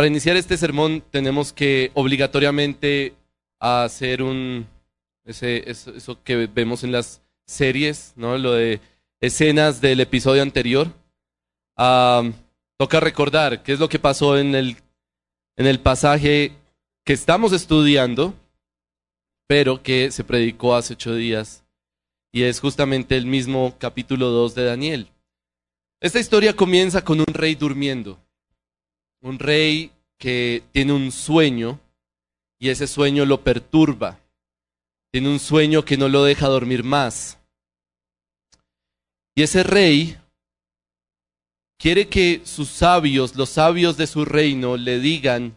Para iniciar este sermón tenemos que obligatoriamente hacer un eso, que vemos en las series, ¿no? Lo de escenas del episodio anterior. Toca recordar qué es lo que pasó en el, en el pasaje que estamos estudiando, pero que se predicó hace ocho días, y es justamente el mismo capítulo 2 de Daniel. Esta historia comienza con un rey durmiendo, un rey que tiene un sueño y ese sueño lo perturba, tiene un sueño que no lo deja dormir más. Y ese rey quiere que sus sabios, los sabios de su reino, le digan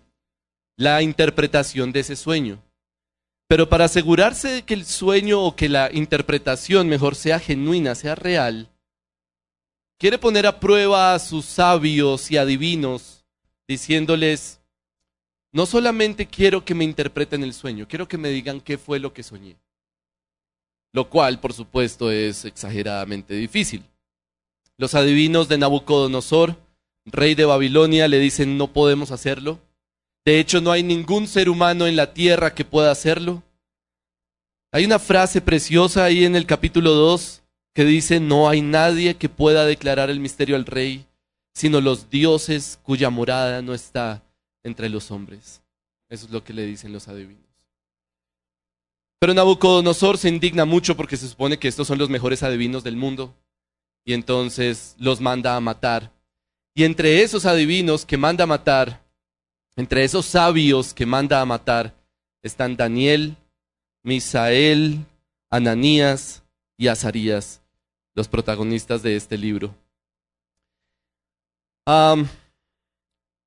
la interpretación de ese sueño. Pero para asegurarse de que el sueño o que la interpretación mejor sea genuina, sea real, quiere poner a prueba a sus sabios y adivinos, diciéndoles, no solamente quiero que me interpreten el sueño, quiero que me digan qué fue lo que soñé. Lo cual, por supuesto, es exageradamente difícil. Los adivinos de Nabucodonosor, rey de Babilonia, le dicen no podemos hacerlo. De hecho, no hay ningún ser humano en la tierra que pueda hacerlo. Hay una frase preciosa ahí en el capítulo 2 que dice, no hay nadie que pueda declarar el misterio al rey, sino los dioses cuya morada no está entre los hombres. Eso es lo que le dicen los adivinos. Pero Nabucodonosor se indigna mucho porque se supone que estos son los mejores adivinos del mundo y entonces los manda a matar. Y entre esos adivinos que manda a matar, entre esos sabios que manda a matar, están Daniel, Misael, Ananías y Azarías, los protagonistas de este libro.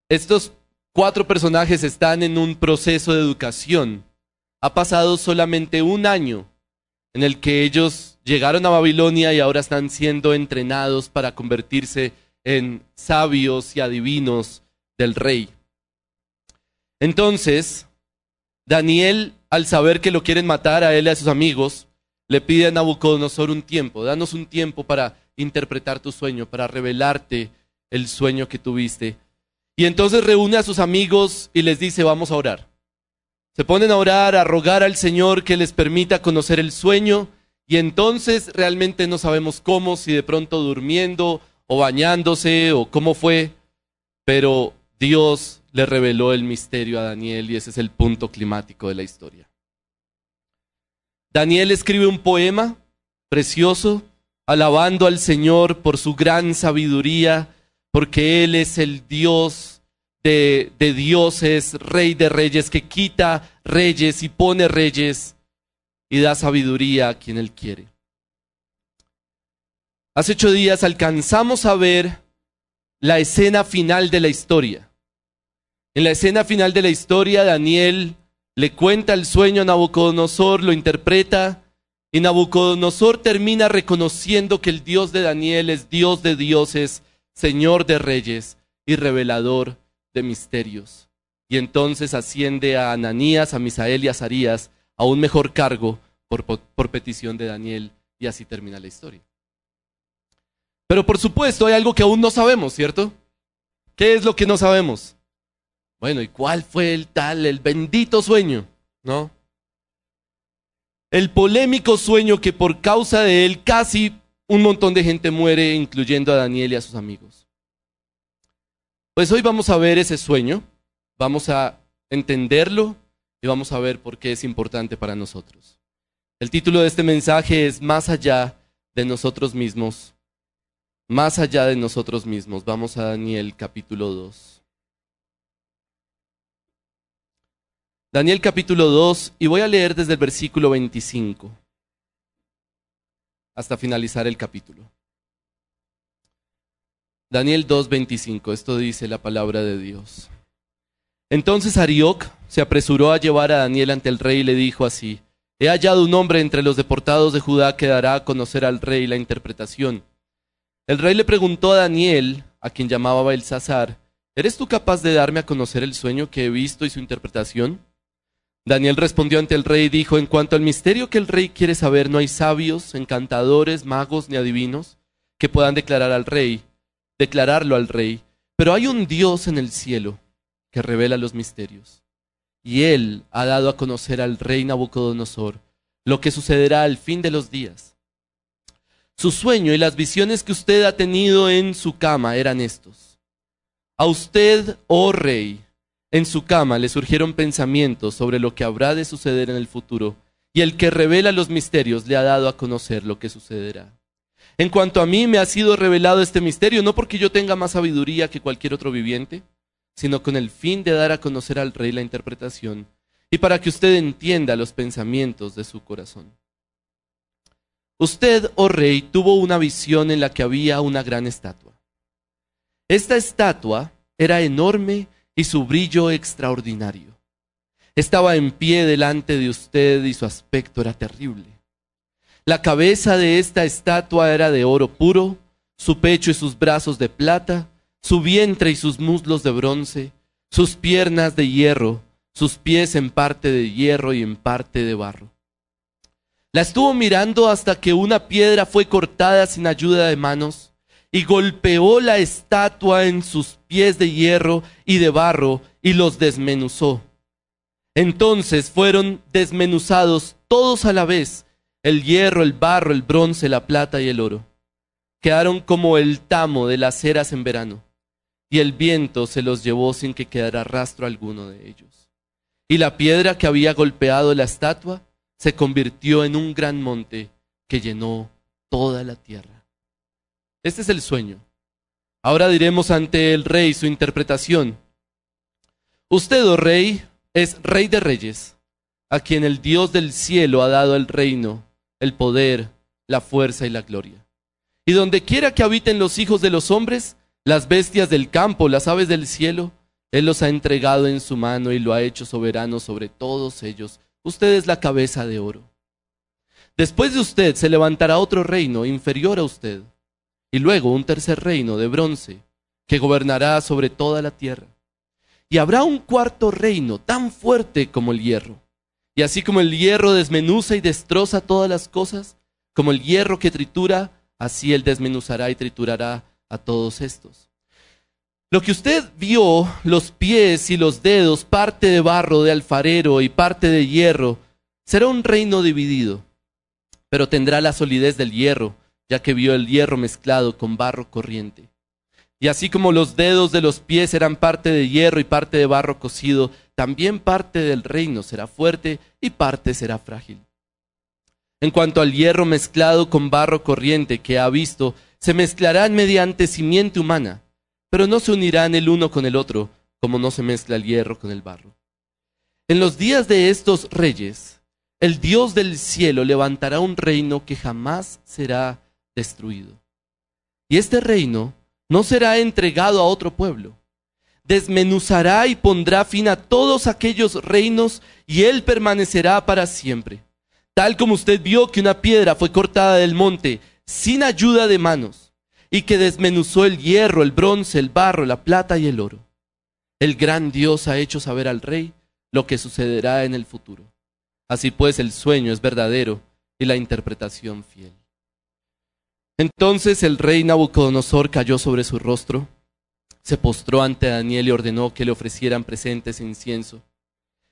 Estos cuatro personajes están en un proceso de educación. Ha pasado solamente un año en el que ellos llegaron a Babilonia y ahora están siendo entrenados para convertirse en sabios y adivinos del rey. Entonces, Daniel, al saber que lo quieren matar a él y a sus amigos, le pide a Nabucodonosor un tiempo, danos un tiempo para interpretar tu sueño, para revelarte el sueño que tuviste. Y entonces reúne a sus amigos y les dice, vamos a orar. Se ponen a orar, a rogar al Señor que les permita conocer el sueño y entonces realmente no sabemos cómo, si de pronto durmiendo o bañándose o cómo fue, pero Dios le reveló el misterio a Daniel y ese es el punto climático de la historia. Daniel escribe un poema precioso, alabando al Señor por su gran sabiduría, porque Él es el Dios de, de dioses, rey de reyes, que quita reyes y pone reyes y da sabiduría a quien Él quiere. Hace ocho días alcanzamos a ver la escena final de la historia. En la escena final de la historia, Daniel le cuenta el sueño a Nabucodonosor, lo interpreta, y Nabucodonosor termina reconociendo que el Dios de Daniel es Dios de dioses, Señor de reyes y revelador de misterios. Y entonces asciende a Ananías, a Misael y a Azarías a un mejor cargo por, por petición de Daniel, y así termina la historia. Pero por supuesto hay algo que aún no sabemos, ¿cierto? ¿Qué es lo que no sabemos? Bueno, ¿y cuál fue el tal, el bendito sueño? ¿No? El polémico sueño que por causa de él casi un montón de gente muere, incluyendo a Daniel y a sus amigos. Pues hoy vamos a ver ese sueño, vamos a entenderlo y vamos a ver por qué es importante para nosotros. El título de este mensaje es Más allá de nosotros mismos. Más allá de nosotros mismos. Vamos a Daniel capítulo 2. Daniel capítulo 2 y voy a leer desde el versículo 25 hasta finalizar el capítulo. Daniel 2:25, esto dice la palabra de Dios. Entonces Arioc se apresuró a llevar a Daniel ante el rey y le dijo así, he hallado un hombre entre los deportados de Judá que dará a conocer al rey la interpretación. El rey le preguntó a Daniel, a quien llamaba Belsasar, ¿eres tú capaz de darme a conocer el sueño que he visto y su interpretación? Daniel respondió ante el rey y dijo, en cuanto al misterio que el rey quiere saber, no hay sabios, encantadores, magos ni adivinos que puedan declarar al rey, declararlo al rey, pero hay un Dios en el cielo que revela los misterios. Y él ha dado a conocer al rey Nabucodonosor lo que sucederá al fin de los días. Su sueño y las visiones que usted ha tenido en su cama eran estos. A usted, oh rey, en su cama le surgieron pensamientos sobre lo que habrá de suceder en el futuro, y el que revela los misterios le ha dado a conocer lo que sucederá. En cuanto a mí, me ha sido revelado este misterio, no porque yo tenga más sabiduría que cualquier otro viviente, sino con el fin de dar a conocer al rey la interpretación, y para que usted entienda los pensamientos de su corazón. Usted, oh rey, tuvo una visión en la que había una gran estatua. Esta estatua era enorme y su brillo extraordinario. Estaba en pie delante de usted y su aspecto era terrible. La cabeza de esta estatua era de oro puro, su pecho y sus brazos de plata, su vientre y sus muslos de bronce, sus piernas de hierro, sus pies en parte de hierro y en parte de barro. La estuvo mirando hasta que una piedra fue cortada sin ayuda de manos y golpeó la estatua en sus pies de hierro y de barro y los desmenuzó. Entonces fueron desmenuzados todos a la vez, el hierro, el barro, el bronce, la plata y el oro. Quedaron como el tamo de las eras en verano, y el viento se los llevó sin que quedara rastro alguno de ellos. Y la piedra que había golpeado la estatua se convirtió en un gran monte que llenó toda la tierra. Este es el sueño. Ahora diremos ante el rey su interpretación. Usted, oh rey, es rey de reyes, a quien el Dios del cielo ha dado el reino, el poder, la fuerza y la gloria. Y donde quiera que habiten los hijos de los hombres, las bestias del campo, las aves del cielo, Él los ha entregado en su mano y lo ha hecho soberano sobre todos ellos Usted es la cabeza de oro. Después de usted se levantará otro reino inferior a usted, y luego un tercer reino de bronce, que gobernará sobre toda la tierra. Y habrá un cuarto reino tan fuerte como el hierro. Y así como el hierro desmenuza y destroza todas las cosas, como el hierro que tritura, así él desmenuzará y triturará a todos estos. Lo que usted vio, los pies y los dedos, parte de barro de alfarero y parte de hierro, será un reino dividido, pero tendrá la solidez del hierro, ya que vio el hierro mezclado con barro corriente. Y así como los dedos de los pies eran parte de hierro y parte de barro cocido, también parte del reino será fuerte y parte será frágil. En cuanto al hierro mezclado con barro corriente que ha visto, se mezclarán mediante simiente humana pero no se unirán el uno con el otro, como no se mezcla el hierro con el barro. En los días de estos reyes, el Dios del cielo levantará un reino que jamás será destruido. Y este reino no será entregado a otro pueblo. Desmenuzará y pondrá fin a todos aquellos reinos y él permanecerá para siempre. Tal como usted vio que una piedra fue cortada del monte sin ayuda de manos y que desmenuzó el hierro, el bronce, el barro, la plata y el oro. El gran Dios ha hecho saber al rey lo que sucederá en el futuro. Así pues el sueño es verdadero y la interpretación fiel. Entonces el rey Nabucodonosor cayó sobre su rostro, se postró ante Daniel y ordenó que le ofrecieran presentes e incienso.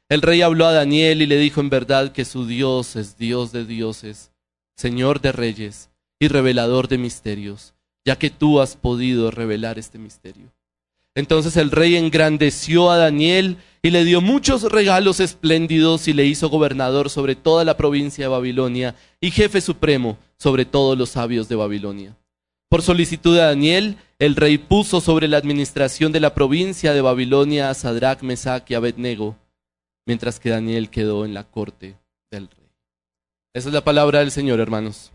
El rey habló a Daniel y le dijo en verdad que su Dios es Dios de dioses, Señor de reyes y revelador de misterios ya que tú has podido revelar este misterio. Entonces el rey engrandeció a Daniel y le dio muchos regalos espléndidos y le hizo gobernador sobre toda la provincia de Babilonia y jefe supremo sobre todos los sabios de Babilonia. Por solicitud de Daniel, el rey puso sobre la administración de la provincia de Babilonia a Sadrach, Mesach y Abednego, mientras que Daniel quedó en la corte del rey. Esa es la palabra del Señor, hermanos.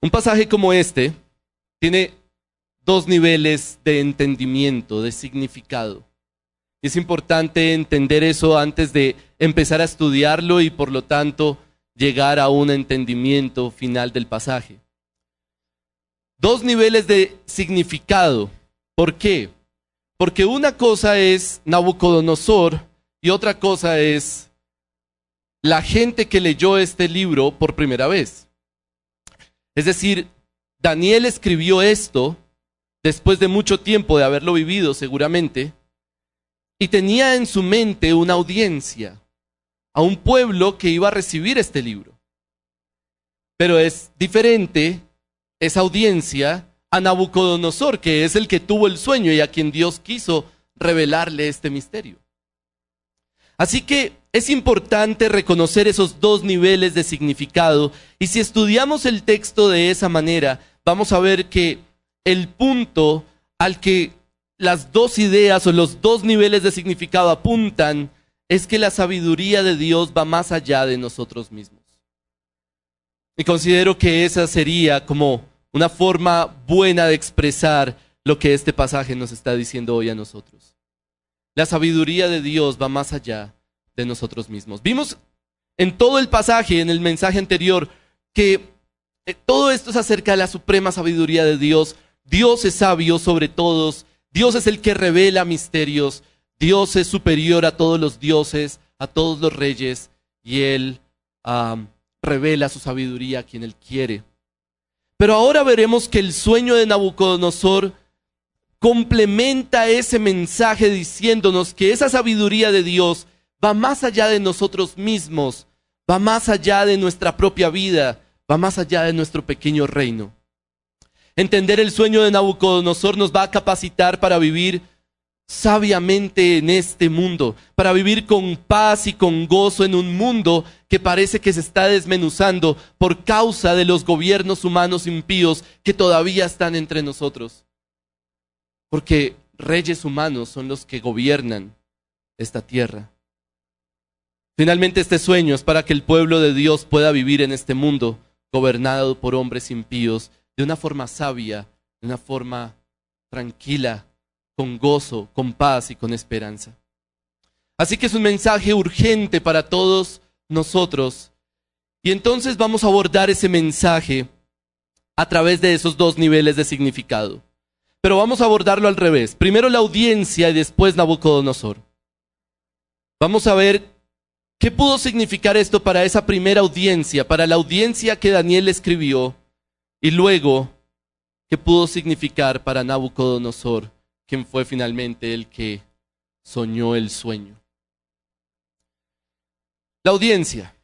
Un pasaje como este tiene dos niveles de entendimiento, de significado. Es importante entender eso antes de empezar a estudiarlo y por lo tanto llegar a un entendimiento final del pasaje. Dos niveles de significado. ¿Por qué? Porque una cosa es Nabucodonosor y otra cosa es la gente que leyó este libro por primera vez. Es decir, Daniel escribió esto después de mucho tiempo de haberlo vivido seguramente, y tenía en su mente una audiencia a un pueblo que iba a recibir este libro. Pero es diferente esa audiencia a Nabucodonosor, que es el que tuvo el sueño y a quien Dios quiso revelarle este misterio. Así que es importante reconocer esos dos niveles de significado y si estudiamos el texto de esa manera, vamos a ver que el punto al que las dos ideas o los dos niveles de significado apuntan es que la sabiduría de Dios va más allá de nosotros mismos. Y considero que esa sería como una forma buena de expresar lo que este pasaje nos está diciendo hoy a nosotros. La sabiduría de Dios va más allá de nosotros mismos. Vimos en todo el pasaje, en el mensaje anterior, que eh, todo esto es acerca de la suprema sabiduría de Dios. Dios es sabio sobre todos. Dios es el que revela misterios. Dios es superior a todos los dioses, a todos los reyes, y Él revela su sabiduría a quien Él quiere. Pero ahora veremos que el sueño de Nabucodonosor complementa ese mensaje diciéndonos que esa sabiduría de Dios va más allá de nosotros mismos, va más allá de nuestra propia vida, va más allá de nuestro pequeño reino. Entender el sueño de Nabucodonosor nos va a capacitar para vivir sabiamente en este mundo, para vivir con paz y con gozo en un mundo que parece que se está desmenuzando por causa de los gobiernos humanos impíos que todavía están entre nosotros. Porque reyes humanos son los que gobiernan esta tierra. Finalmente este sueño es para que el pueblo de Dios pueda vivir en este mundo gobernado por hombres impíos de una forma sabia, de una forma tranquila, con gozo, con paz y con esperanza. Así que es un mensaje urgente para todos nosotros. Y entonces vamos a abordar ese mensaje a través de esos dos niveles de significado. Pero vamos a abordarlo al revés. Primero la audiencia y después Nabucodonosor. Vamos a ver qué pudo significar esto para esa primera audiencia, para la audiencia que Daniel escribió, y luego qué pudo significar para Nabucodonosor quien fue finalmente el que soñó el sueño. La audiencia.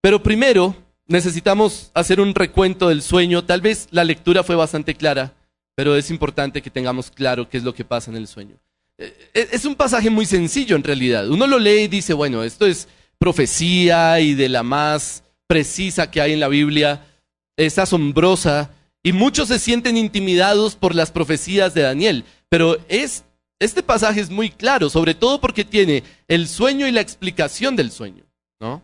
Pero primero necesitamos hacer un recuento del sueño. Tal vez la lectura fue bastante clara, pero es importante que tengamos claro qué es lo que pasa en el sueño. Eh, es un pasaje muy sencillo en realidad. Uno lo lee y dice, bueno, esto es profecía y de la más precisa que hay en la Biblia. Es asombrosa y muchos se sienten intimidados por las profecías de Daniel, pero es, este pasaje es muy claro, sobre todo porque tiene el sueño y la explicación del sueño, ¿no?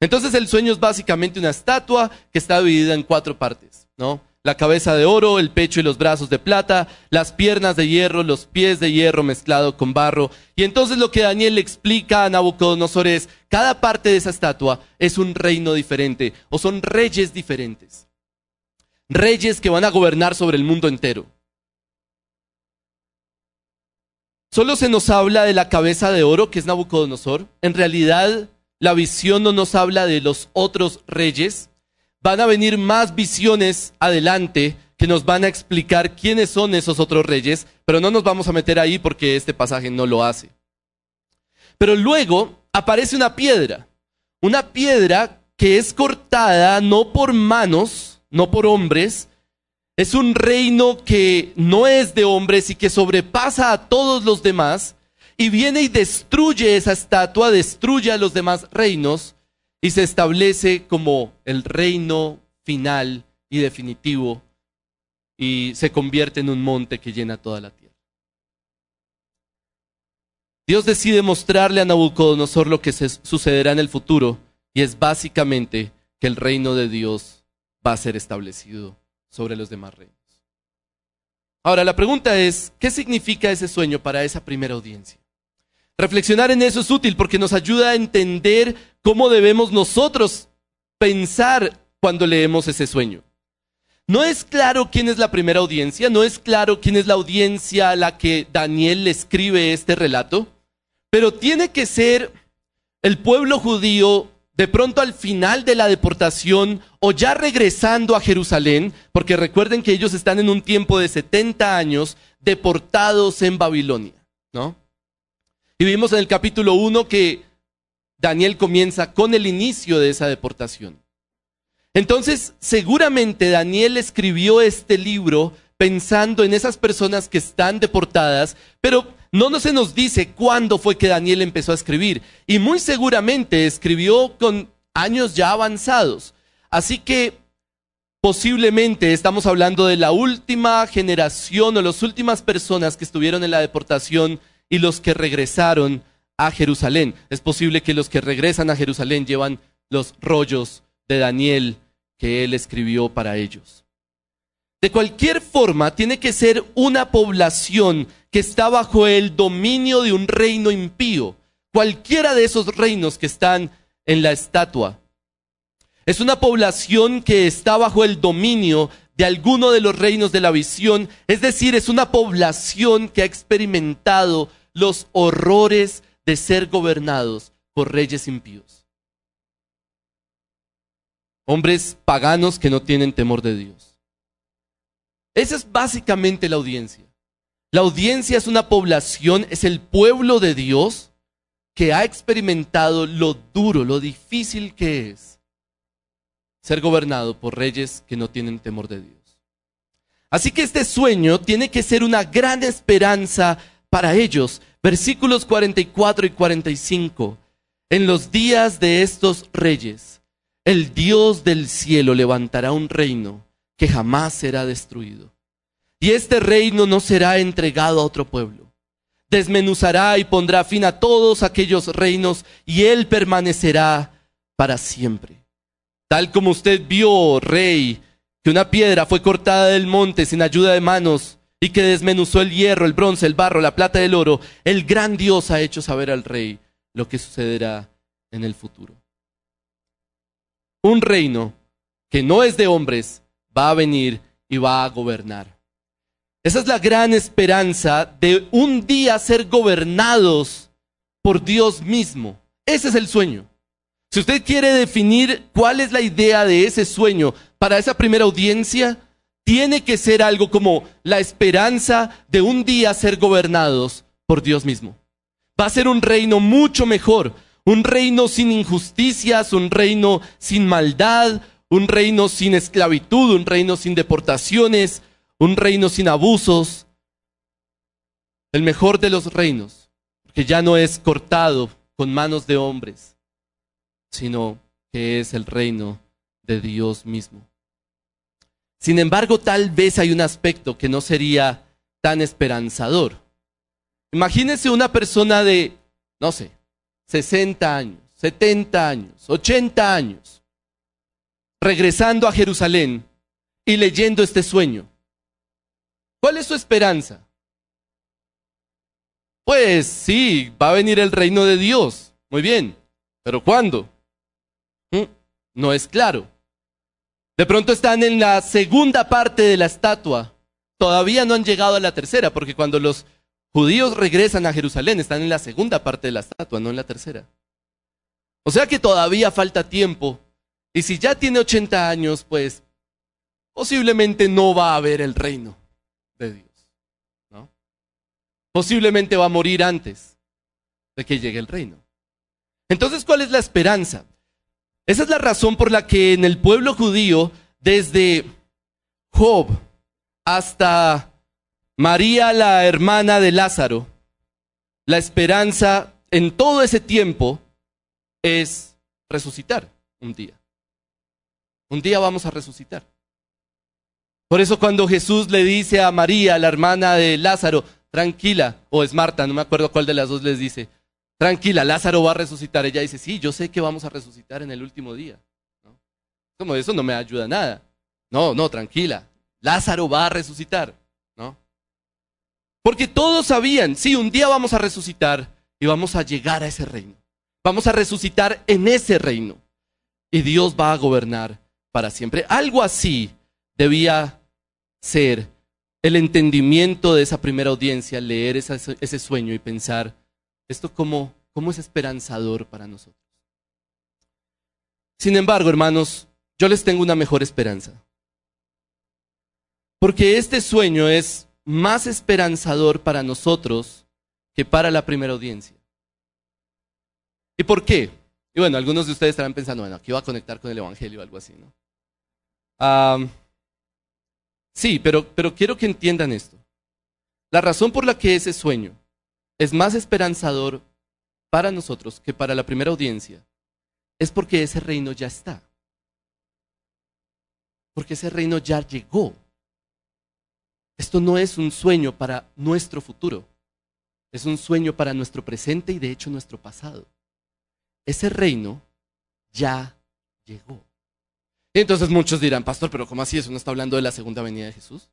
Entonces el sueño es básicamente una estatua que está dividida en cuatro partes, ¿no? La cabeza de oro, el pecho y los brazos de plata, las piernas de hierro, los pies de hierro mezclado con barro. Y entonces lo que Daniel le explica a Nabucodonosor es, cada parte de esa estatua es un reino diferente o son reyes diferentes reyes que van a gobernar sobre el mundo entero. Solo se nos habla de la cabeza de oro, que es Nabucodonosor. En realidad, la visión no nos habla de los otros reyes. Van a venir más visiones adelante que nos van a explicar quiénes son esos otros reyes, pero no nos vamos a meter ahí porque este pasaje no lo hace. Pero luego aparece una piedra, una piedra que es cortada no por manos, no por hombres. Es un reino que no es de hombres y que sobrepasa a todos los demás y viene y destruye esa estatua, destruye a los demás reinos y se establece como el reino final y definitivo y se convierte en un monte que llena toda la tierra. Dios decide mostrarle a Nabucodonosor lo que sucederá en el futuro y es básicamente que el reino de Dios va a ser establecido sobre los demás reinos. Ahora, la pregunta es, ¿qué significa ese sueño para esa primera audiencia? Reflexionar en eso es útil porque nos ayuda a entender cómo debemos nosotros pensar cuando leemos ese sueño. No es claro quién es la primera audiencia, no es claro quién es la audiencia a la que Daniel le escribe este relato, pero tiene que ser el pueblo judío de pronto al final de la deportación o ya regresando a Jerusalén, porque recuerden que ellos están en un tiempo de 70 años deportados en Babilonia, ¿no? Y vimos en el capítulo 1 que Daniel comienza con el inicio de esa deportación. Entonces, seguramente Daniel escribió este libro pensando en esas personas que están deportadas, pero no se nos dice cuándo fue que Daniel empezó a escribir. Y muy seguramente escribió con años ya avanzados. Así que posiblemente estamos hablando de la última generación o las últimas personas que estuvieron en la deportación y los que regresaron a Jerusalén. Es posible que los que regresan a Jerusalén llevan los rollos de Daniel que él escribió para ellos. De cualquier forma, tiene que ser una población que está bajo el dominio de un reino impío, cualquiera de esos reinos que están en la estatua. Es una población que está bajo el dominio de alguno de los reinos de la visión, es decir, es una población que ha experimentado los horrores de ser gobernados por reyes impíos. Hombres paganos que no tienen temor de Dios. Esa es básicamente la audiencia. La audiencia es una población, es el pueblo de Dios que ha experimentado lo duro, lo difícil que es ser gobernado por reyes que no tienen temor de Dios. Así que este sueño tiene que ser una gran esperanza para ellos. Versículos 44 y 45. En los días de estos reyes, el Dios del cielo levantará un reino que jamás será destruido. Y este reino no será entregado a otro pueblo. Desmenuzará y pondrá fin a todos aquellos reinos y él permanecerá para siempre. Tal como usted vio, rey, que una piedra fue cortada del monte sin ayuda de manos y que desmenuzó el hierro, el bronce, el barro, la plata y el oro, el gran Dios ha hecho saber al rey lo que sucederá en el futuro. Un reino que no es de hombres va a venir y va a gobernar. Esa es la gran esperanza de un día ser gobernados por Dios mismo. Ese es el sueño. Si usted quiere definir cuál es la idea de ese sueño para esa primera audiencia, tiene que ser algo como la esperanza de un día ser gobernados por Dios mismo. Va a ser un reino mucho mejor, un reino sin injusticias, un reino sin maldad, un reino sin esclavitud, un reino sin deportaciones, un reino sin abusos, el mejor de los reinos, que ya no es cortado con manos de hombres, sino que es el reino de Dios mismo. Sin embargo, tal vez hay un aspecto que no sería tan esperanzador. Imagínense una persona de, no sé, 60 años, 70 años, 80 años, regresando a Jerusalén y leyendo este sueño. ¿Cuál es su esperanza? Pues sí, va a venir el reino de Dios. Muy bien, pero ¿cuándo? ¿Mm? No es claro. De pronto están en la segunda parte de la estatua. Todavía no han llegado a la tercera, porque cuando los judíos regresan a Jerusalén están en la segunda parte de la estatua, no en la tercera. O sea que todavía falta tiempo. Y si ya tiene 80 años, pues posiblemente no va a haber el reino de Dios. ¿no? Posiblemente va a morir antes de que llegue el reino. Entonces, ¿cuál es la esperanza? Esa es la razón por la que en el pueblo judío, desde Job hasta María, la hermana de Lázaro, la esperanza en todo ese tiempo es resucitar un día. Un día vamos a resucitar. Por eso cuando Jesús le dice a María, la hermana de Lázaro, tranquila, o es Marta, no me acuerdo cuál de las dos les dice, tranquila, Lázaro va a resucitar. Ella dice, sí, yo sé que vamos a resucitar en el último día. ¿No? Como eso no me ayuda nada. No, no, tranquila, Lázaro va a resucitar. ¿No? Porque todos sabían, sí, un día vamos a resucitar y vamos a llegar a ese reino. Vamos a resucitar en ese reino. Y Dios va a gobernar para siempre. Algo así debía ser el entendimiento de esa primera audiencia, leer ese sueño y pensar, esto cómo es esperanzador para nosotros. Sin embargo, hermanos, yo les tengo una mejor esperanza. Porque este sueño es más esperanzador para nosotros que para la primera audiencia. ¿Y por qué? Y bueno, algunos de ustedes estarán pensando, bueno, aquí va a conectar con el Evangelio o algo así, ¿no? sí, pero, pero quiero que entiendan esto. La razón por la que ese sueño es más esperanzador para nosotros que para la primera audiencia es porque ese reino ya está. Porque ese reino ya llegó. Esto no es un sueño para nuestro futuro. Es un sueño para nuestro presente y de hecho nuestro pasado. Ese reino ya llegó. entonces muchos dirán, pastor, pero ¿cómo así? ¿Eso no está hablando de la segunda venida de Jesús?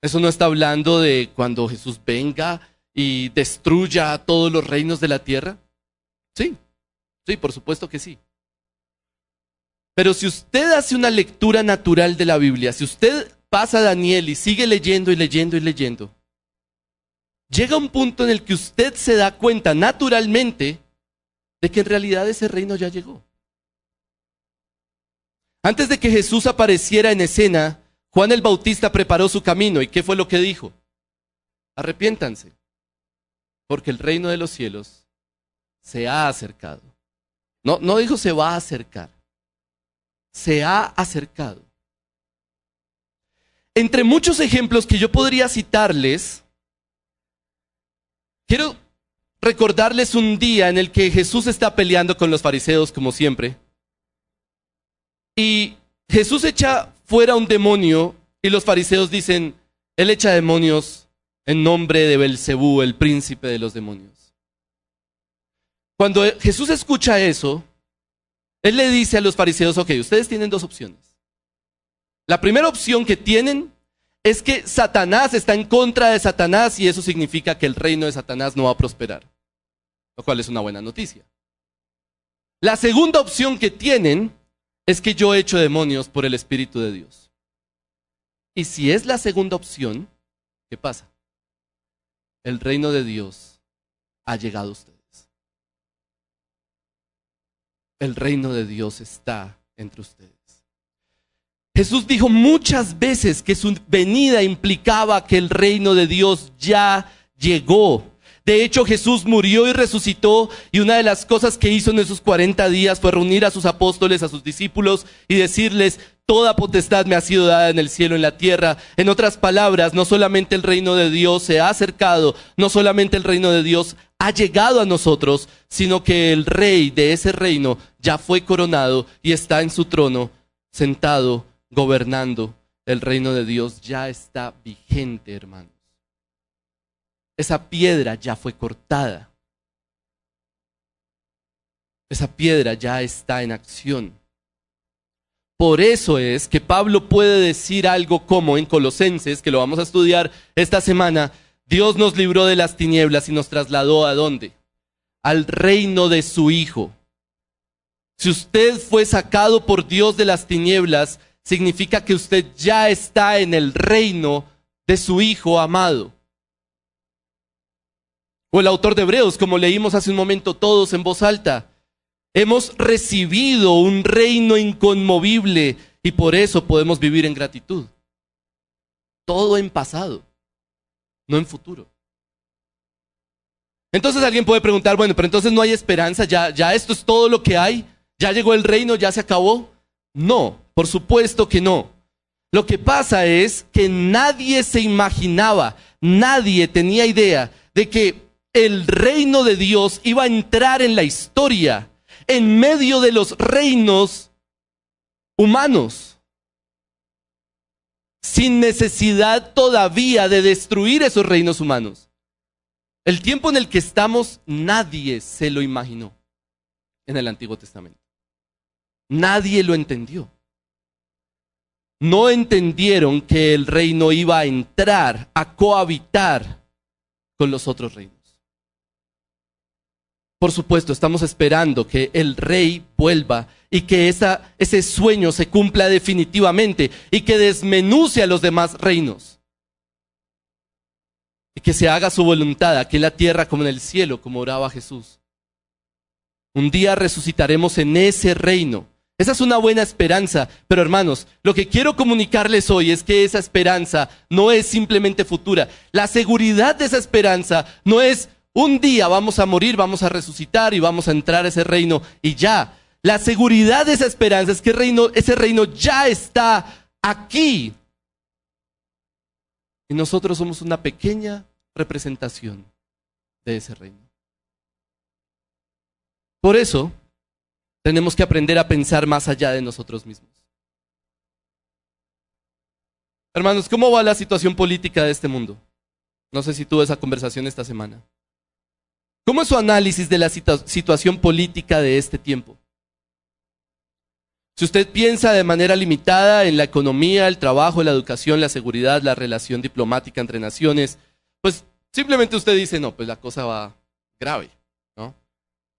Eso no está hablando de cuando Jesús venga y destruya todos los reinos de la tierra. Sí, sí, por supuesto que sí. Pero si usted hace una lectura natural de la Biblia, si usted pasa a Daniel y sigue leyendo y leyendo y leyendo, llega un punto en el que usted se da cuenta naturalmente de que en realidad ese reino ya llegó. Antes de que Jesús apareciera en escena, Juan el Bautista preparó su camino y ¿qué fue lo que dijo? Arrepiéntanse, porque el reino de los cielos se ha acercado. No, no dijo se va a acercar, se ha acercado. Entre muchos ejemplos que yo podría citarles, quiero recordarles un día en el que Jesús está peleando con los fariseos, como siempre. Y Jesús echa fuera un demonio y los fariseos dicen, él echa demonios en nombre de Belcebú, el príncipe de los demonios. Cuando Jesús escucha eso, él le dice a los fariseos, ok, ustedes tienen dos opciones. La primera opción que tienen es que Satanás está en contra de Satanás y eso significa que el reino de Satanás no va a prosperar, lo cual es una buena noticia. La segunda opción que tienen es que yo echo demonios por el Espíritu de Dios. Y si es la segunda opción, ¿qué pasa? El reino de Dios ha llegado a ustedes. El reino de Dios está entre ustedes. Jesús dijo muchas veces que su venida implicaba que el reino de Dios ya llegó. De hecho, Jesús murió y resucitó y una de las cosas que hizo en esos 40 días fue reunir a sus apóstoles, a sus discípulos y decirles, toda potestad me ha sido dada en el cielo y en la tierra. En otras palabras, no solamente el reino de Dios se ha acercado, no solamente el reino de Dios ha llegado a nosotros, sino que el rey de ese reino ya fue coronado y está en su trono, sentado, gobernando. El reino de Dios ya está vigente, hermano. Esa piedra ya fue cortada. Esa piedra ya está en acción. Por eso es que Pablo puede decir algo como en Colosenses, que lo vamos a estudiar esta semana, Dios nos libró de las tinieblas y nos trasladó a dónde? Al reino de su Hijo. Si usted fue sacado por Dios de las tinieblas, significa que usted ya está en el reino de su Hijo amado. O el autor de Hebreos, como leímos hace un momento todos en voz alta. Hemos recibido un reino inconmovible y por eso podemos vivir en gratitud. Todo en pasado, no en futuro. Entonces alguien puede preguntar, bueno, pero entonces no hay esperanza, ya, ya esto es todo lo que hay, ya llegó el reino, ya se acabó. No, por supuesto que no. Lo que pasa es que nadie se imaginaba, nadie tenía idea de que el reino de Dios iba a entrar en la historia en medio de los reinos humanos, sin necesidad todavía de destruir esos reinos humanos. El tiempo en el que estamos, nadie se lo imaginó en el Antiguo Testamento. Nadie lo entendió. No entendieron que el reino iba a entrar, a cohabitar con los otros reinos. Por supuesto, estamos esperando que el rey vuelva y que ese sueño se cumpla definitivamente y que desmenuce a los demás reinos. Y que se haga su voluntad aquí en la tierra como en el cielo, como oraba Jesús. Un día resucitaremos en ese reino Esa es una buena esperanza. Pero hermanos, lo que quiero comunicarles hoy es que esa esperanza no es simplemente futura. La seguridad de esa esperanza no es un día vamos a morir, vamos a resucitar y vamos a entrar a ese reino y ya. La seguridad de esa esperanza es que reino, ese reino ya está aquí. Y nosotros somos una pequeña representación de ese reino. Por eso, tenemos que aprender a pensar más allá de nosotros mismos. Hermanos, ¿cómo va la situación política de este mundo? No sé si tuvo esa conversación esta semana. ¿Cómo es su análisis de la situación política de este tiempo? Si usted piensa de manera limitada en la economía, el trabajo, la educación, la seguridad, la relación diplomática entre naciones, pues simplemente usted dice, no, pues la cosa va grave, ¿no?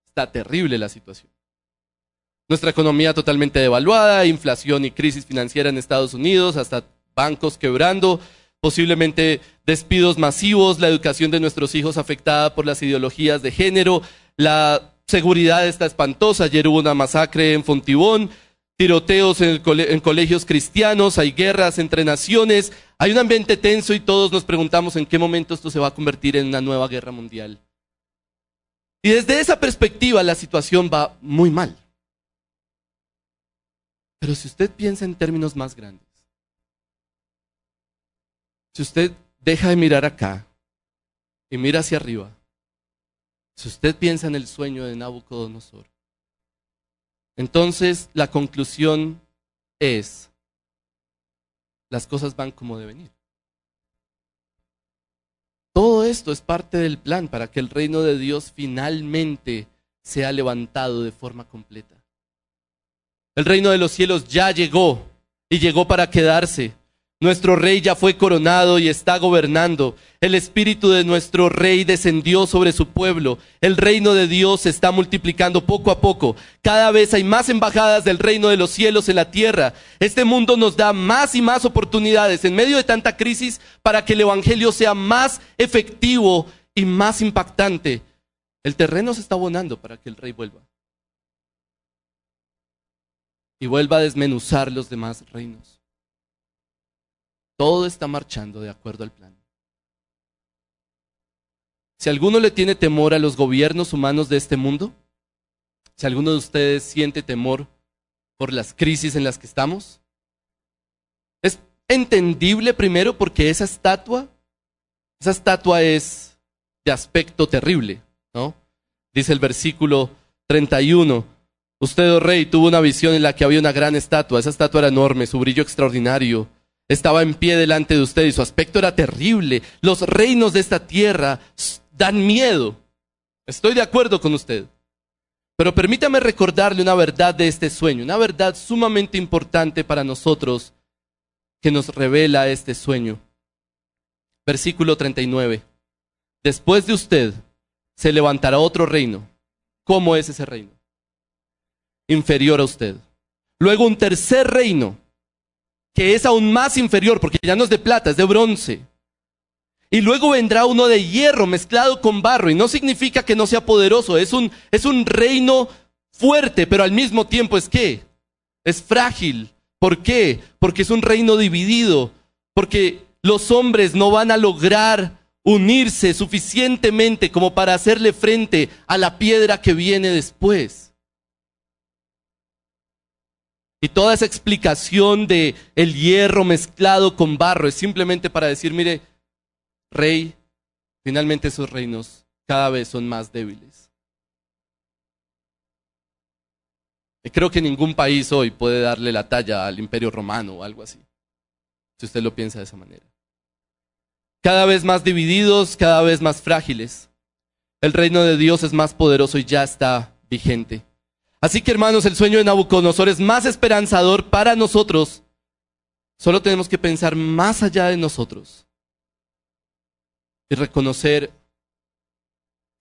Está terrible la situación. Nuestra economía totalmente devaluada, inflación y crisis financiera en Estados Unidos, hasta bancos quebrando, posiblemente despidos masivos, la educación de nuestros hijos afectada por las ideologías de género, la seguridad está espantosa. Ayer hubo una masacre en Fontibón, tiroteos en, en, colegios cristianos, hay guerras entre naciones, hay un ambiente tenso y todos nos preguntamos en qué momento esto se va a convertir en una nueva guerra mundial. Y desde esa perspectiva la situación va muy mal. Pero si usted piensa en términos más grandes, si usted deja de mirar acá y mira hacia arriba, si usted piensa en el sueño de Nabucodonosor, entonces la conclusión es, las cosas van como deben ir. Todo esto es parte del plan para que el reino de Dios finalmente sea levantado de forma completa. El reino de los cielos ya llegó y llegó para quedarse. Nuestro rey ya fue coronado y está gobernando. El espíritu de nuestro rey descendió sobre su pueblo. El reino de Dios se está multiplicando poco a poco. Cada vez hay más embajadas del reino de los cielos en la tierra. Este mundo nos da más y más oportunidades en medio de tanta crisis para que el evangelio sea más efectivo y más impactante. El terreno se está abonando para que el rey vuelva. Y vuelva a desmenuzar los demás reinos. Todo está marchando de acuerdo al plan. Si alguno le tiene temor a los gobiernos humanos de este mundo, si alguno de ustedes siente temor por las crisis en las que estamos, es entendible primero porque esa estatua, esa estatua es de aspecto terrible, ¿no? Dice el versículo 31, usted, oh rey, tuvo una visión en la que había una gran estatua, esa estatua era enorme, su brillo extraordinario, estaba en pie delante de usted y su aspecto era terrible. Los reinos de esta tierra dan miedo. Estoy de acuerdo con usted. Pero permítame recordarle una verdad de este sueño, una verdad sumamente importante para nosotros que nos revela este sueño. Versículo 39. Después de usted se levantará otro reino. ¿Cómo es ese reino? Inferior a usted. Luego un tercer reino que es aún más inferior, porque ya no es de plata, es de bronce. Y luego vendrá uno de hierro mezclado con barro, y no significa que no sea poderoso, es un, es un reino fuerte, pero al mismo tiempo es que es frágil. ¿Por qué? Porque es un reino dividido, porque los hombres no van a lograr unirse suficientemente como para hacerle frente a la piedra que viene después. Y toda esa explicación de el hierro mezclado con barro es simplemente para decir, mire, rey, finalmente esos reinos cada vez son más débiles. Y creo que ningún país hoy puede darle la talla al imperio romano o algo así, si usted lo piensa de esa manera. Cada vez más divididos, cada vez más frágiles. El reino de Dios es más poderoso y ya está vigente. Así que hermanos, el sueño de Nabucodonosor es más esperanzador para nosotros. Solo tenemos que pensar más allá de nosotros y reconocer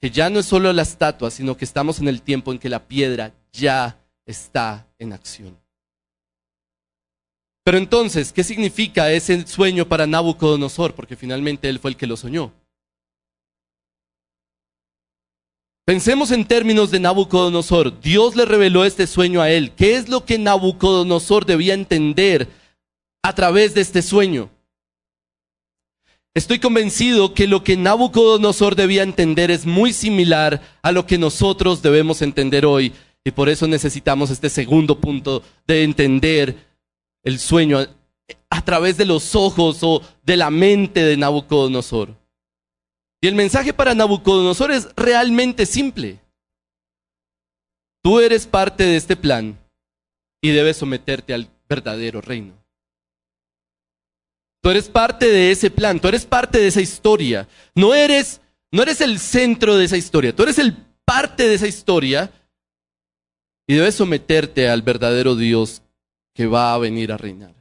que ya no es solo la estatua, sino que estamos en el tiempo en que la piedra ya está en acción. Pero entonces, ¿qué significa ese sueño para Nabucodonosor? Porque finalmente él fue el que lo soñó. Pensemos en términos de Nabucodonosor. Dios le reveló este sueño a él. ¿Qué es lo que Nabucodonosor debía entender a través de este sueño? Estoy convencido que lo que Nabucodonosor debía entender es muy similar a lo que nosotros debemos entender hoy. Y por eso necesitamos este segundo punto de entender el sueño a través de los ojos o de la mente de Nabucodonosor. Y el mensaje para Nabucodonosor es realmente simple. Tú eres parte de este plan y debes someterte al verdadero reino. Tú eres parte de ese plan, tú eres parte de esa historia. No eres, no eres el centro de esa historia, tú eres el parte de esa historia y debes someterte al verdadero Dios que va a venir a reinar.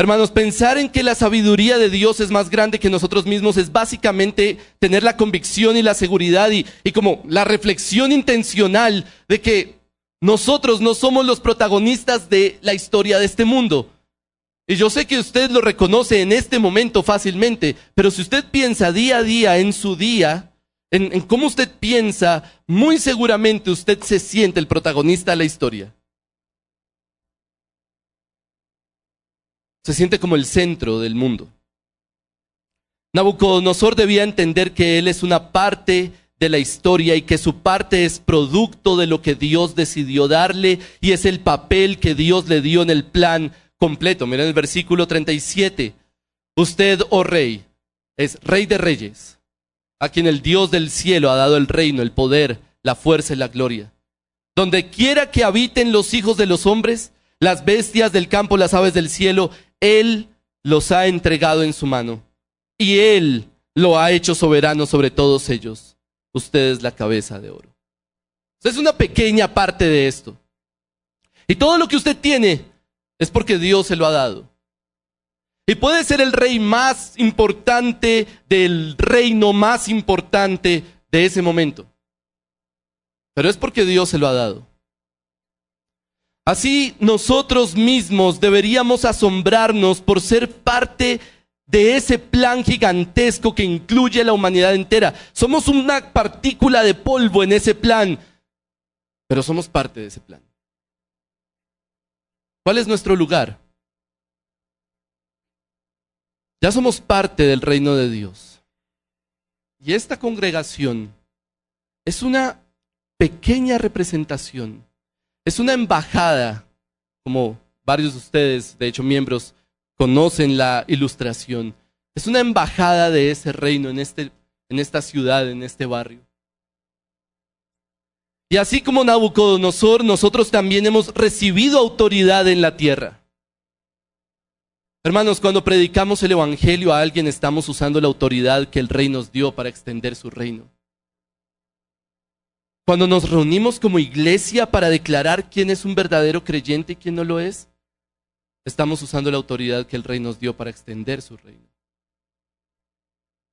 Hermanos, pensar en que la sabiduría de Dios es más grande que nosotros mismos es básicamente tener la convicción y la seguridad y, como la reflexión intencional de que nosotros no somos los protagonistas de la historia de este mundo. Y yo sé que usted lo reconoce en este momento fácilmente, pero si usted piensa día a día en su día, en cómo usted piensa, muy seguramente usted se siente el protagonista de la historia. Se siente como el centro del mundo. Nabucodonosor debía entender que él es una parte de la historia y que su parte es producto de lo que Dios decidió darle y es el papel que Dios le dio en el plan completo. Miren el versículo 37. Usted, oh rey, es rey de reyes, a quien el Dios del cielo ha dado el reino, el poder, la fuerza y la gloria. Donde quiera que habiten los hijos de los hombres, las bestias del campo, las aves del cielo, Él los ha entregado en su mano. Y Él lo ha hecho soberano sobre todos ellos. Usted es la cabeza de oro. Es una pequeña parte de esto. Y todo lo que usted tiene es porque Dios se lo ha dado. Y puede ser el rey más importante del reino más importante de ese momento. Pero es porque Dios se lo ha dado. Así nosotros mismos deberíamos asombrarnos por ser parte de ese plan gigantesco que incluye a la humanidad entera. Somos una partícula de polvo en ese plan, pero somos parte de ese plan. ¿Cuál es nuestro lugar? Ya somos parte del reino de Dios. Y esta congregación es una pequeña representación es una embajada, como varios de ustedes, de hecho miembros, conocen la ilustración. Es una embajada de ese reino en, este, en esta ciudad, en este barrio. Y así como Nabucodonosor, nosotros también hemos recibido autoridad en la tierra. Hermanos, cuando predicamos el Evangelio a alguien estamos usando la autoridad que el rey nos dio para extender su reino. Cuando nos reunimos como iglesia para declarar quién es un verdadero creyente y quién no lo es, estamos usando la autoridad que el rey nos dio para extender su reino.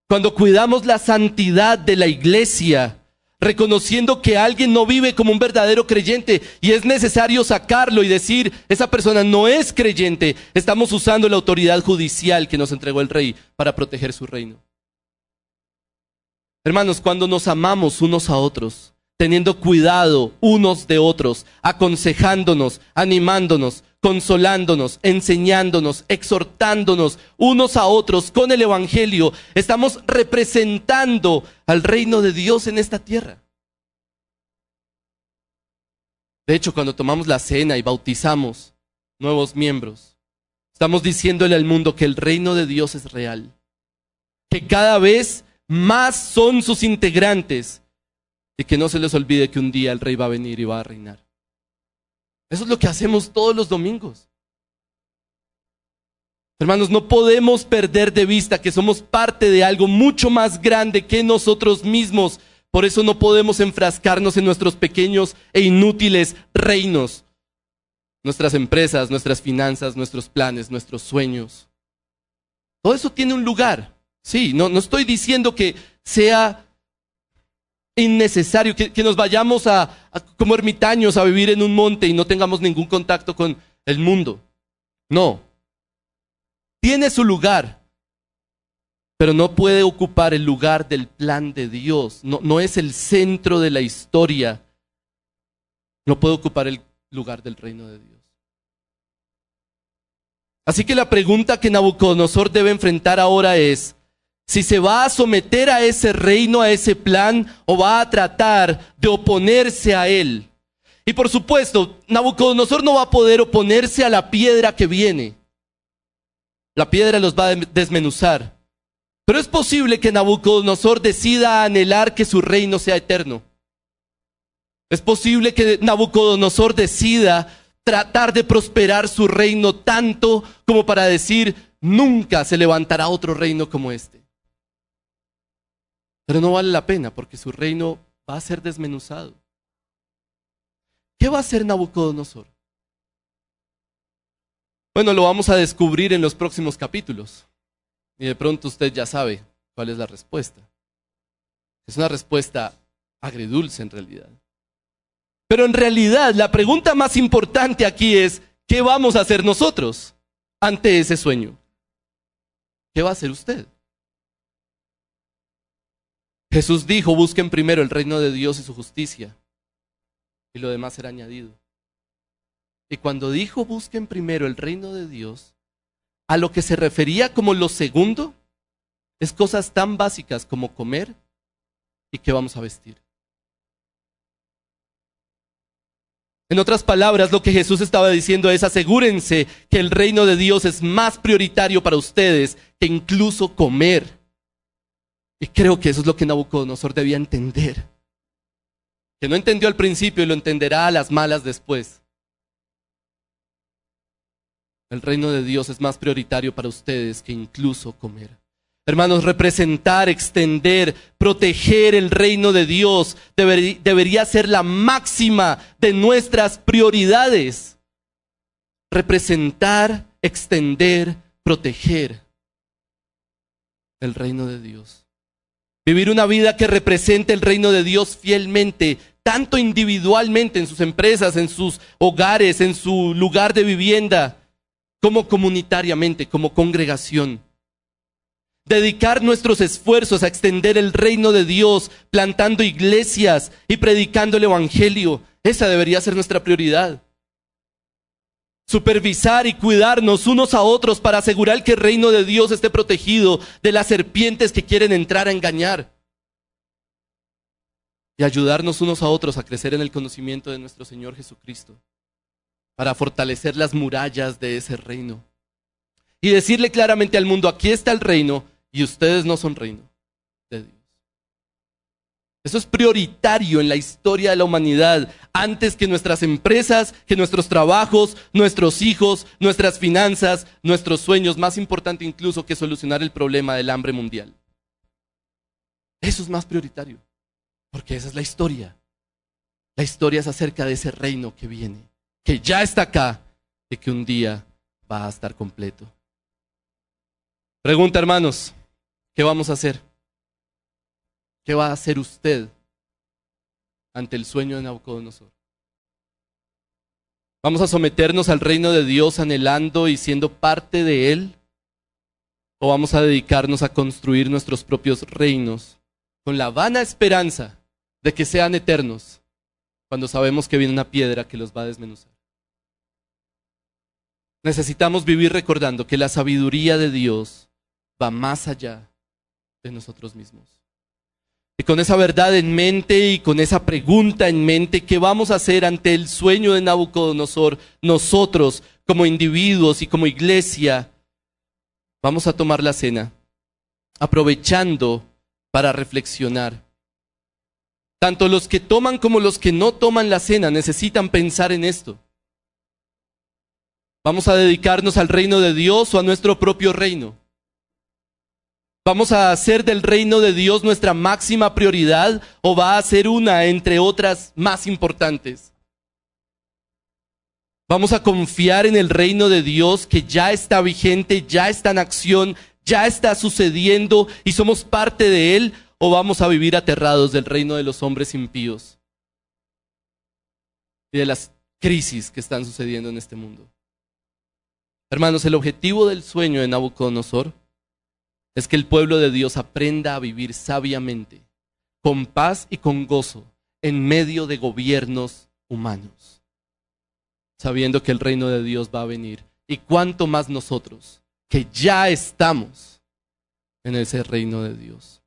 Cuando cuidamos la santidad de la iglesia, reconociendo que alguien no vive como un verdadero creyente y es necesario sacarlo y decir, esa persona no es creyente, estamos usando la autoridad judicial que nos entregó el rey para proteger su reino. Hermanos, cuando nos amamos unos a otros, teniendo cuidado unos de otros, aconsejándonos, animándonos, consolándonos, enseñándonos, exhortándonos unos a otros con el Evangelio. Estamos representando al reino de Dios en esta tierra. De hecho, cuando tomamos la cena y bautizamos nuevos miembros, estamos diciéndole al mundo que el reino de Dios es real, que cada vez más son sus integrantes y que no se les olvide que un día el rey va a venir y va a reinar. Eso es lo que hacemos todos los domingos. Hermanos, no podemos perder de vista que somos parte de algo mucho más grande que nosotros mismos. Por eso no podemos enfrascarnos en nuestros pequeños e inútiles reinos. Nuestras empresas, nuestras finanzas, nuestros planes, nuestros sueños. Todo eso tiene un lugar. Sí, no, no estoy diciendo que sea innecesario, que, nos vayamos a, como ermitaños a vivir en un monte y no tengamos ningún contacto con el mundo. No. Tiene su lugar. pero no puede ocupar el lugar del plan de Dios. No, no es el centro de la historia. No puede ocupar el lugar del reino de Dios. Así que la pregunta que Nabucodonosor debe enfrentar ahora es si se va a someter a ese reino, a ese plan, o va a tratar de oponerse a él. Y por supuesto, Nabucodonosor no va a poder oponerse a la piedra que viene. La piedra los va a desmenuzar. Pero es posible que Nabucodonosor decida anhelar que su reino sea eterno. Es posible que Nabucodonosor decida tratar de prosperar su reino tanto como para decir, nunca se levantará otro reino como este. Pero no vale la pena porque su reino va a ser desmenuzado. ¿Qué va a hacer Nabucodonosor? Bueno, lo vamos a descubrir en los próximos capítulos. Y de pronto usted ya sabe cuál es la respuesta. Es una respuesta agridulce en realidad. Pero en realidad la pregunta más importante aquí es, ¿qué vamos a hacer nosotros ante ese sueño? ¿Qué va a hacer usted? Jesús dijo, busquen primero el reino de Dios y su justicia, y lo demás será añadido. Y cuando dijo, busquen primero el reino de Dios, a lo que se refería como lo segundo es cosas tan básicas como comer y qué vamos a vestir. En otras palabras, lo que Jesús estaba diciendo es asegúrense que el reino de Dios es más prioritario para ustedes que incluso comer. Y creo que eso es lo que Nabucodonosor debía entender. Que no entendió al principio y lo entenderá a las malas después. El reino de Dios es más prioritario para ustedes que incluso comer. Hermanos, representar, extender, proteger el reino de Dios debería ser la máxima de nuestras prioridades. Representar, extender, proteger el reino de Dios. Vivir una vida que represente el reino de Dios fielmente, tanto individualmente en sus empresas, en sus hogares, en su lugar de vivienda, como comunitariamente, como congregación. Dedicar nuestros esfuerzos a extender el reino de Dios, plantando iglesias y predicando el Evangelio. Esa debería ser nuestra prioridad. Supervisar y cuidarnos unos a otros para asegurar que el reino de Dios esté protegido de las serpientes que quieren entrar a engañar. Y ayudarnos unos a otros a crecer en el conocimiento de nuestro Señor Jesucristo para fortalecer las murallas de ese reino. Y decirle claramente al mundo, aquí está el reino y ustedes no son reino. Eso es prioritario en la historia de la humanidad, antes que nuestras empresas, que nuestros trabajos, nuestros hijos, nuestras finanzas, nuestros sueños, más importante incluso que solucionar el problema del hambre mundial. Eso es más prioritario, porque esa es la historia. La historia es acerca de ese reino que viene que ya está acá y que un día va a estar completo. Pregunta, hermanos, ¿qué vamos a hacer? ¿Qué va a hacer usted ante el sueño de Nabucodonosor? ¿Vamos a someternos al reino de Dios anhelando y siendo parte de él? ¿O vamos a dedicarnos a construir nuestros propios reinos con la vana esperanza de que sean eternos cuando sabemos que viene una piedra que los va a desmenuzar? Necesitamos vivir recordando que la sabiduría de Dios va más allá de nosotros mismos. Y con esa verdad en mente y con esa pregunta en mente, ¿qué vamos a hacer ante el sueño de Nabucodonosor? Nosotros, como individuos y como iglesia, vamos a tomar la cena, aprovechando para reflexionar. Tanto los que toman como los que no toman la cena necesitan pensar en esto. ¿Vamos a dedicarnos al reino de Dios o a nuestro propio reino? ¿Vamos a hacer del reino de Dios nuestra máxima prioridad o va a ser una entre otras más importantes? ¿Vamos a confiar en el reino de Dios que ya está vigente, ya está en acción, ya está sucediendo y somos parte de él? ¿O vamos a vivir aterrados del reino de los hombres impíos y de las crisis que están sucediendo en este mundo? Hermanos, el objetivo del sueño de Nabucodonosor es que el pueblo de Dios aprenda a vivir sabiamente, con paz y con gozo, en medio de gobiernos humanos, sabiendo que el reino de Dios va a venir. Y cuánto más nosotros, que ya estamos en ese reino de Dios.